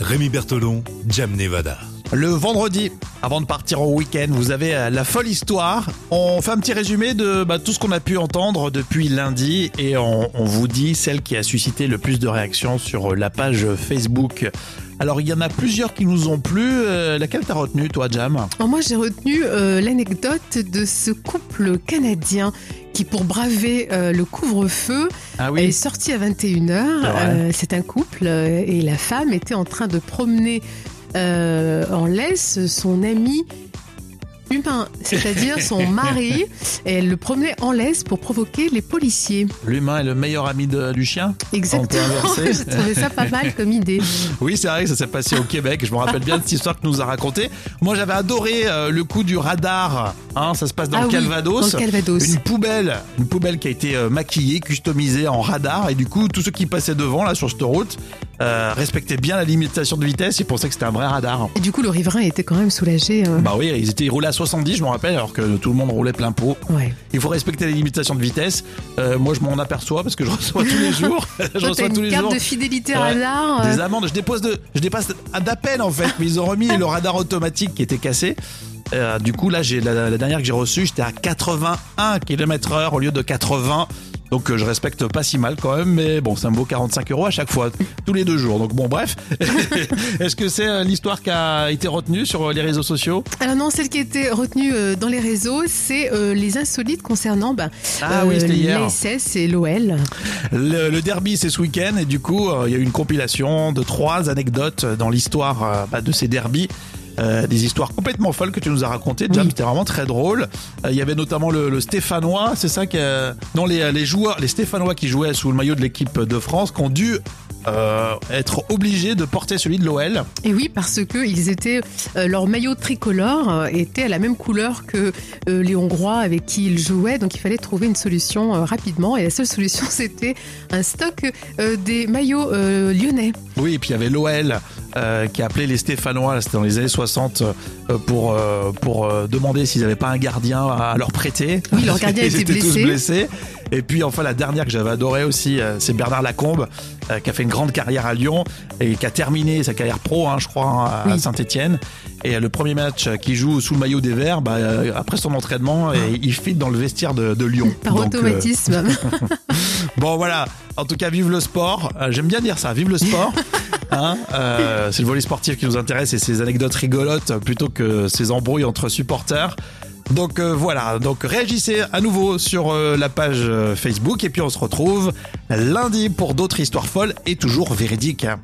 Rémi Bertolon, Jam Nevada. Le vendredi, avant de partir au week-end, vous avez euh, la folle histoire. On fait un petit résumé de bah, tout ce qu'on a pu entendre depuis lundi et on, on vous dit celle qui a suscité le plus de réactions sur la page Facebook. Alors il y en a plusieurs qui nous ont plu. Euh, laquelle t'as retenu toi, Jam? Alors moi j'ai retenu euh, l'anecdote de ce couple canadien qui pour braver euh, le couvre-feu Ah est sorti à 21h. vrai. C'est un couple euh, et la femme était en train de promener euh, en laisse son ami humain, c'est-à-dire son mari, et elle le promenait en laisse pour provoquer les policiers. L'humain est le meilleur ami de- du chien Exactement, j'ai trouvé ça pas mal comme idée. Oui, c'est vrai que ça s'est passé au Québec. Je me rappelle bien de cette histoire que nous a racontée. Moi, j'avais adoré euh, le coup du radar. Hein, ça se passe dans Ah le oui, Calvados. dans le Calvados. Une poubelle, une poubelle qui a été euh, maquillée, customisée en radar. Et du coup, tous ceux qui passaient devant là sur cette route euh, respectaient bien la limitation de vitesse. Ils pensaient que c'était un vrai radar. Et du coup le riverain était quand même soulagé. euh. Bah oui, ils étaient ils roulaient à 70, je me rappelle, alors que tout le monde roulait plein pot. Ouais. Il faut respecter les limitations de vitesse. Euh, moi, je m'en aperçois parce que je reçois tous les jours. je Toi, t'as reçois tous une les carte jours. de fidélité Ouais. radar. euh, Des amendes, je dépose de, je dépasse d'à peine en fait, mais ils ont remis le radar automatique qui était cassé. Euh, du coup là, j'ai la, la dernière que j'ai reçue, j'étais à 81 km heure au lieu de 80. Donc euh, je respecte pas si mal quand même, mais bon, ça me vaut 45 euros à chaque fois, tous les deux jours. Donc bon, bref. Est-ce que c'est euh, l'histoire qui a été retenue sur euh, les réseaux sociaux? Alors non, celle qui a été retenue dans les réseaux, c'est euh, les insolites concernant ben, Ah oui, et l'OL. Le, le derby, c'est ce week-end, et du coup, euh, il y a eu une compilation de trois anecdotes dans l'histoire bah, de ces derbys. Euh, des histoires complètement folles que tu nous as racontées. Jam, Oui. c'était vraiment très drôle. Euh, Il y avait notamment le, le Stéphanois, c'est ça que non les, les joueurs, les Stéphanois qui jouaient sous le maillot de l'équipe de France, qui ont dû euh, être obligés de porter celui de l'OL. Et oui, parce que ils étaient, euh, leur maillot tricolore était à la même couleur que euh, les Hongrois avec qui ils jouaient, donc il fallait trouver une solution rapidement. Et la seule solution, c'était un stock des maillots lyonnais. Oui, et puis il y avait l'OL euh, qui a appelé les Stéphanois, c'était dans les années 60, euh, pour, euh, pour euh, demander s'ils n'avaient pas un gardien à leur prêter. Oui, leur gardien était étaient tous blessé. blessés. Et puis enfin la dernière que j'avais adorée aussi, euh, c'est Bernard Lacombe, euh, qui a fait une grande carrière à Lyon et qui a terminé sa carrière pro, hein, je crois, hein, à Oui. Saint-Etienne. Et le premier match qu'il joue sous le maillot des Verts, bah, euh, après son entraînement, et il file dans le vestiaire de, de Lyon. Par Donc, automatisme. Bon voilà, en tout cas vive le sport. Euh, J'aime bien dire ça, vive le sport. Hein Euh, c'est le volet sportif qui nous intéresse et ces anecdotes rigolotes plutôt que ces embrouilles entre supporters. Donc euh, voilà, donc réagissez à nouveau sur euh, la page euh, Facebook et puis on se retrouve lundi pour d'autres histoires folles et toujours véridiques. hein.